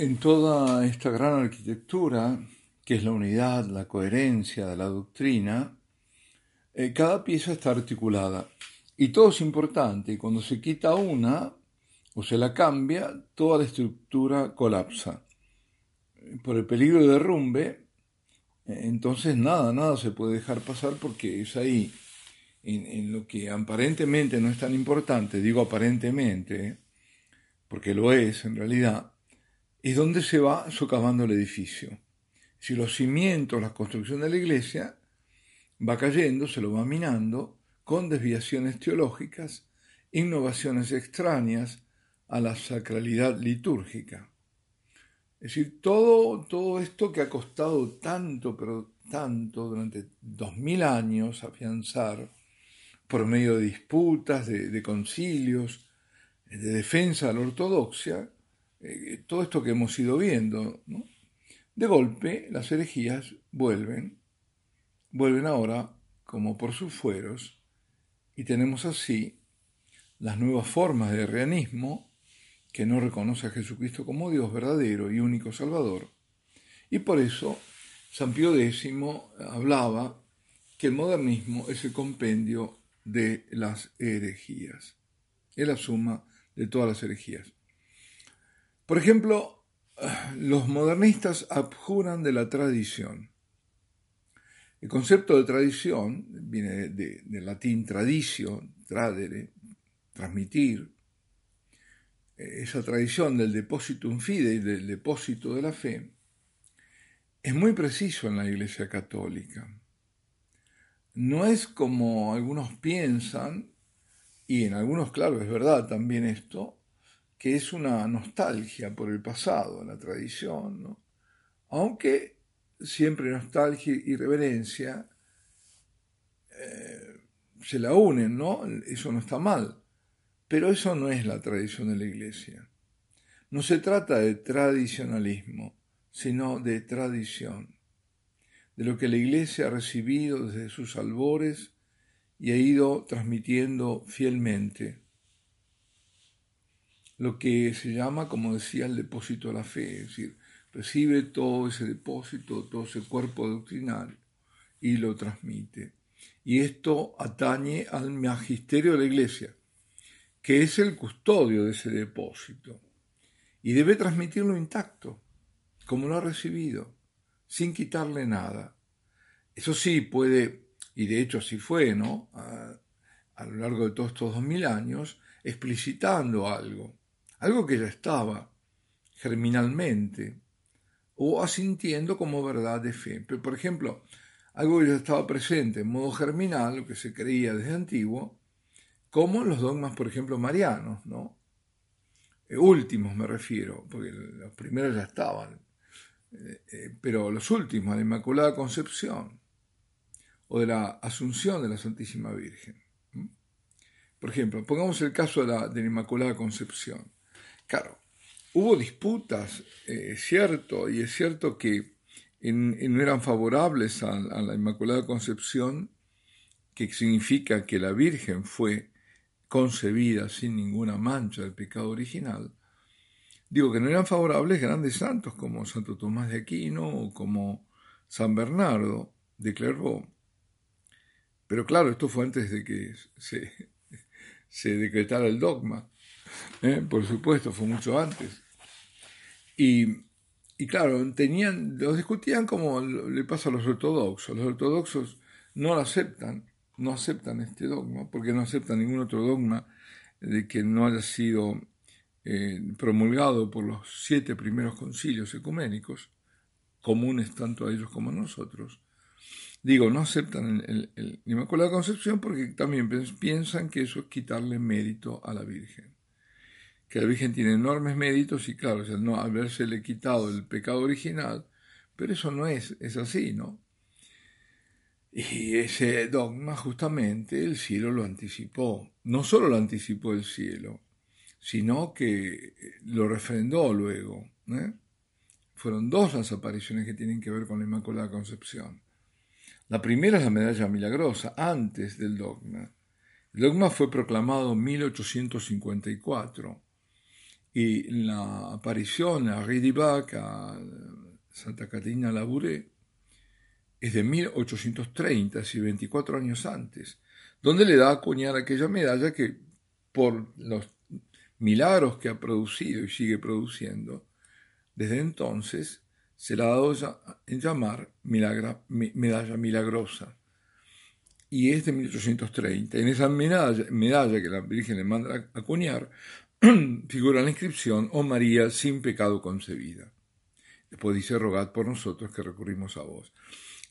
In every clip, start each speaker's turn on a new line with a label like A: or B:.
A: En toda esta gran arquitectura, que es la unidad, la coherencia de la doctrina, eh, cada pieza está articulada y todo es importante. Y cuando se quita una o se la cambia, toda la estructura colapsa. Por el peligro de derrumbe, eh, entonces nada, nada se puede dejar pasar porque es ahí, en, lo que aparentemente no es tan importante, digo aparentemente, porque lo es en realidad, es donde se va socavando el edificio. Si los cimientos, la construcción de la iglesia va cayendo, se lo va minando, con desviaciones teológicas, innovaciones extrañas a la sacralidad litúrgica. Es decir, todo, todo esto que ha costado tanto, pero tanto, durante dos mil años afianzar, por medio de disputas, de, concilios, de defensa de la ortodoxia, eh, todo esto que hemos ido viendo, de golpe las herejías vuelven, vuelven ahora como por sus fueros, y tenemos así las nuevas formas de reanismo que no reconoce a Jesucristo como Dios verdadero y único Salvador. Y por eso San Pío X hablaba que el modernismo es el compendio de las herejías, es la suma de todas las herejías. Por ejemplo, los modernistas abjuran de la tradición. El concepto de tradición viene del latín tradicio, tradere, transmitir. Esa tradición del depositum fidei, del depósito de la fe, es muy preciso en la Iglesia Católica. No es como algunos piensan, y en algunos, claro, es verdad también esto, que es una nostalgia por el pasado, la tradición, ¿no? aunque siempre nostalgia y reverencia eh, se la unen, ¿no? Eso no está mal, pero eso no es la tradición de la Iglesia. No se trata de tradicionalismo, sino de tradición, de lo que la Iglesia ha recibido desde sus albores y ha ido transmitiendo fielmente. Lo que se llama, como decía, el depósito de la fe, es decir, recibe todo ese depósito, todo ese cuerpo doctrinal y lo transmite. Y esto atañe al magisterio de la Iglesia, que es el custodio de ese depósito, y debe transmitirlo intacto, como lo ha recibido, sin quitarle nada. Eso sí puede, y de hecho así fue, ¿no? A, a lo largo de todos estos dos mil años, explicitando algo, algo que ya estaba germinalmente, o asintiendo como verdad de fe. Pero, por ejemplo, algo que ya estaba presente en modo germinal, lo que se creía desde antiguo, como los dogmas, por ejemplo, marianos, ¿no? Eh, últimos me refiero, porque los primeros ya estaban, eh, eh, pero los últimos, la Inmaculada Concepción o de la Asunción de la Santísima Virgen. Por ejemplo, pongamos el caso de la, de la Inmaculada Concepción. Claro, Hubo disputas, es eh, cierto, y es cierto que no eran favorables a, la Inmaculada Concepción, que significa que la Virgen fue concebida sin ninguna mancha del pecado original. Digo que no eran favorables grandes santos como Santo Tomás de Aquino o como San Bernardo de Clairvaux. Pero claro, esto fue antes de que se decretara el dogma. ¿Eh? Por supuesto, fue mucho antes. Y, claro, tenían, los discutían como le pasa a los ortodoxos. Los ortodoxos no lo aceptan, no aceptan este dogma, porque no aceptan ningún otro dogma de que no haya sido eh, promulgado por los siete primeros concilios ecuménicos, comunes tanto a ellos como a nosotros. Digo, no aceptan el, el, el Concepción porque también piensan que eso es quitarle mérito a la Virgen que la Virgen tiene enormes méritos y claro, al no habérsele quitado el pecado original, pero eso no es, es así, ¿no? Y ese dogma justamente el cielo lo anticipó. No solo lo anticipó el cielo, sino que lo refrendó luego. ¿eh? Fueron dos las apariciones que tienen que ver con la Inmaculada Concepción. La primera es la medalla milagrosa, antes del dogma. El dogma fue proclamado en 1854 y la aparición a Ridibac, a Santa Catarina Labouré, es de 1830, es 24 años antes, donde le da a acuñar aquella medalla que por los milagros que ha producido y sigue produciendo, desde entonces se la ha dado en llamar medalla milagrosa. Y es de 1830. En esa medalla, medalla que la Virgen le manda a acuñar, figura la inscripción, oh María sin pecado concebida. Después dice, rogad por nosotros que recurrimos a vos.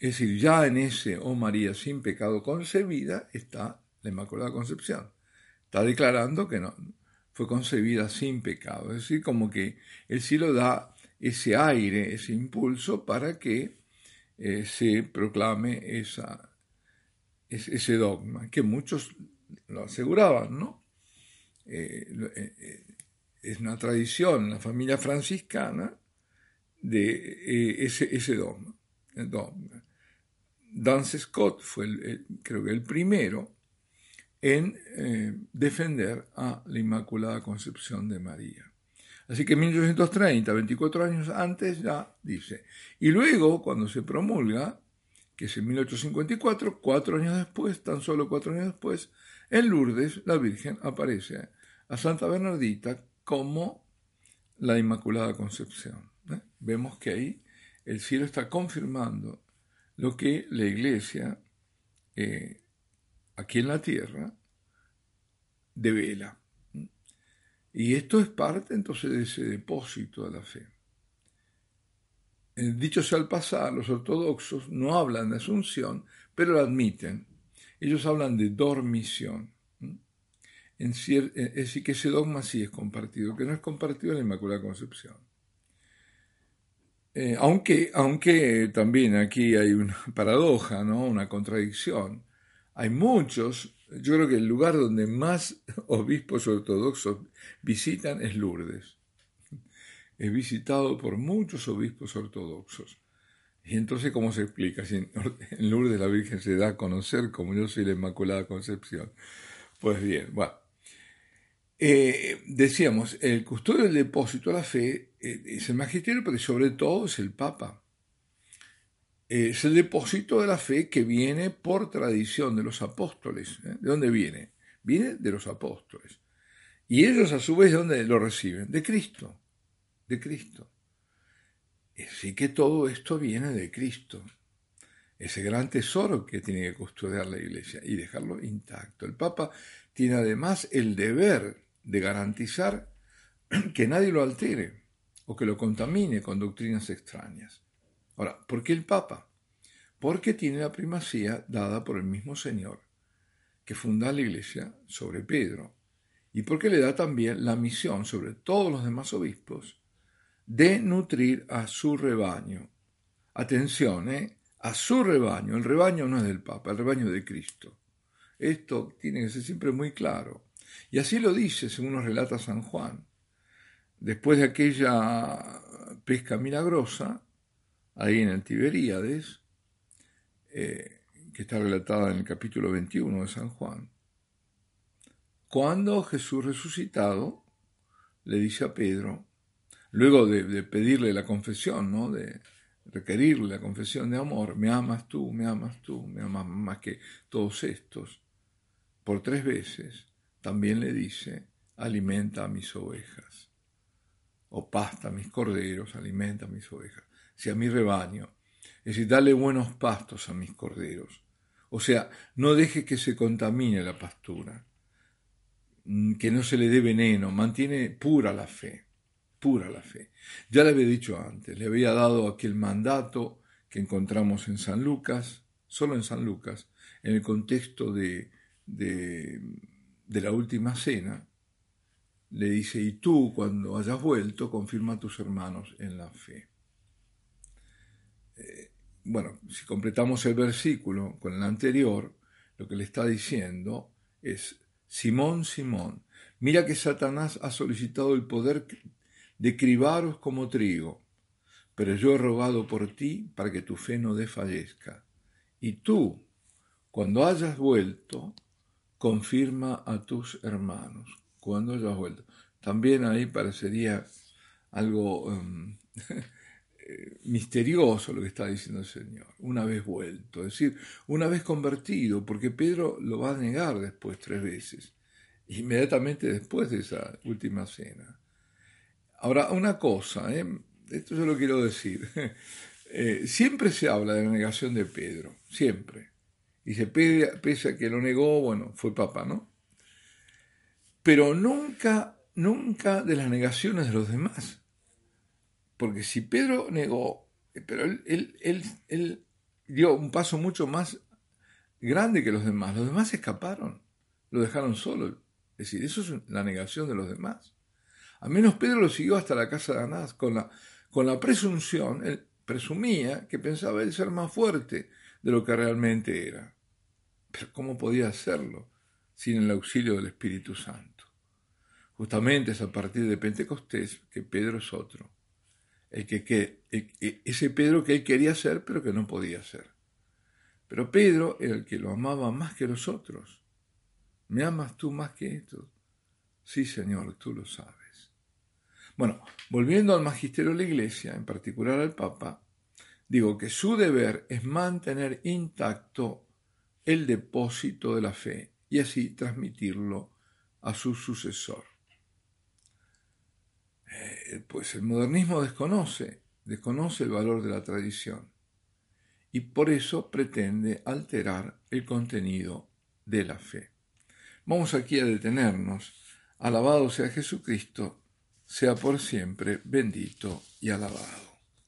A: Es decir, ya en ese, oh María sin pecado concebida, está la Inmaculada Concepción. Está declarando que no, fue concebida sin pecado. Es decir, como que el cielo da ese aire, ese impulso para que eh, se proclame ese dogma, que muchos lo aseguraban, ¿no? Eh, eh, es una tradición en la familia franciscana de ese, ese dogma. dogma. Dance Scott fue, creo que el primero en eh, defender a la Inmaculada Concepción de María. Así que en 1830, 24 años antes, ya dice. Y luego, cuando se promulga, que es en 1854, cuatro años después, tan solo cuatro años después, en Lourdes la Virgen aparece a Santa Bernardita como la Inmaculada Concepción. ¿eh? Vemos que ahí el cielo está confirmando lo que la Iglesia eh, aquí en la tierra devela. Y esto es parte entonces de ese depósito de la fe. Dicho sea al pasar, los ortodoxos no hablan de asunción, pero lo admiten. Ellos hablan de dormición. En es decir, que ese dogma sí es compartido, que no es compartido en la Inmaculada Concepción. Eh, aunque, aunque también aquí hay una paradoja, ¿no? una contradicción. Hay muchos, yo creo que el lugar donde más obispos ortodoxos visitan es Lourdes. Es visitado por muchos obispos ortodoxos. Y entonces, ¿cómo se explica? Si en Lourdes la Virgen se da a conocer como yo soy la Inmaculada Concepción. Pues bien, bueno. Eh, decíamos, el custodio del depósito de la fe eh, es el magisterio, pero sobre todo es el Papa. Es el depósito de la fe que viene por tradición de los apóstoles. ¿eh? ¿De dónde viene? Viene de los apóstoles. Y ellos a su vez, ¿de dónde lo reciben? De Cristo. De Cristo. Así que todo esto viene de Cristo. Ese gran tesoro que tiene que custodiar la iglesia y dejarlo intacto. El Papa tiene además el deber de garantizar que nadie lo altere o que lo contamine con doctrinas extrañas. Ahora, ¿por qué el Papa? Porque tiene la primacía dada por el mismo Señor que funda la Iglesia sobre Pedro, y porque le da también la misión sobre todos los demás obispos de nutrir a su rebaño. Atención, ¿eh? a su rebaño. El rebaño no es del Papa, el rebaño de Cristo. Esto tiene que ser siempre muy claro. Y así lo dice, según nos relata San Juan. Después de aquella pesca milagrosa, ahí en el eh, que está relatada en el capítulo 21 de San Juan, cuando Jesús resucitado le dice a Pedro, luego de, pedirle la confesión, ¿no? de requerirle la confesión de amor, me amas tú, me amas tú, me amas más que todos estos, por tres veces, también le dice, alimenta a mis ovejas, o pasta a mis corderos, alimenta a mis ovejas, si a mi rebaño, es decir, dale buenos pastos a mis corderos, o sea, no deje que se contamine la pastura, que no se le dé veneno, mantiene pura la fe, pura la fe. Ya le había dicho antes, le había dado aquel mandato que encontramos en San Lucas, solo en San Lucas, en el contexto de, de la última cena, le dice, y tú cuando hayas vuelto, confirma a tus hermanos en la fe. Eh, bueno, si completamos el versículo con el anterior, lo que le está diciendo es, Simón, Simón, mira que Satanás ha solicitado el poder de cribaros como trigo, pero yo he rogado por ti para que tu fe no desfallezca. Y tú, cuando hayas vuelto, confirma a tus hermanos cuando hayas vuelto. también ahí parecería algo em, eh, misterioso lo que está diciendo el Señor, una vez vuelto, es decir, una vez convertido, porque Pedro lo va a negar después tres veces, inmediatamente después de esa última cena. Ahora, una cosa, ¿eh? esto yo lo quiero decir, eh, siempre se habla de la negación de Pedro, siempre. Y se pese a que lo negó, bueno, fue papá, ¿no? Pero nunca, nunca de las negaciones de los demás. Porque si Pedro negó, pero él, él, dio un paso mucho más grande que los demás. Los demás escaparon, lo dejaron solo. Es decir, eso es la negación de los demás. Al menos Pedro lo siguió hasta la casa de Anás con la, con la presunción, él presumía que pensaba él ser más fuerte de lo que realmente era. Pero ¿cómo podía hacerlo sin el auxilio del Espíritu Santo? Justamente es a partir de Pentecostés que Pedro es otro. El que, ese Pedro que él quería ser pero que no podía ser. Pero Pedro era el que lo amaba más que los otros. ¿Me amas tú más que estos? Sí, Señor, tú lo sabes. Bueno, volviendo al magisterio de la Iglesia, en particular al Papa, digo que su deber es mantener intacto el depósito de la fe y así transmitirlo a su sucesor. Eh, pues el modernismo desconoce, desconoce el valor de la tradición y por eso pretende alterar el contenido de la fe. Vamos aquí a detenernos. Alabado sea Jesucristo, sea por siempre bendito y alabado.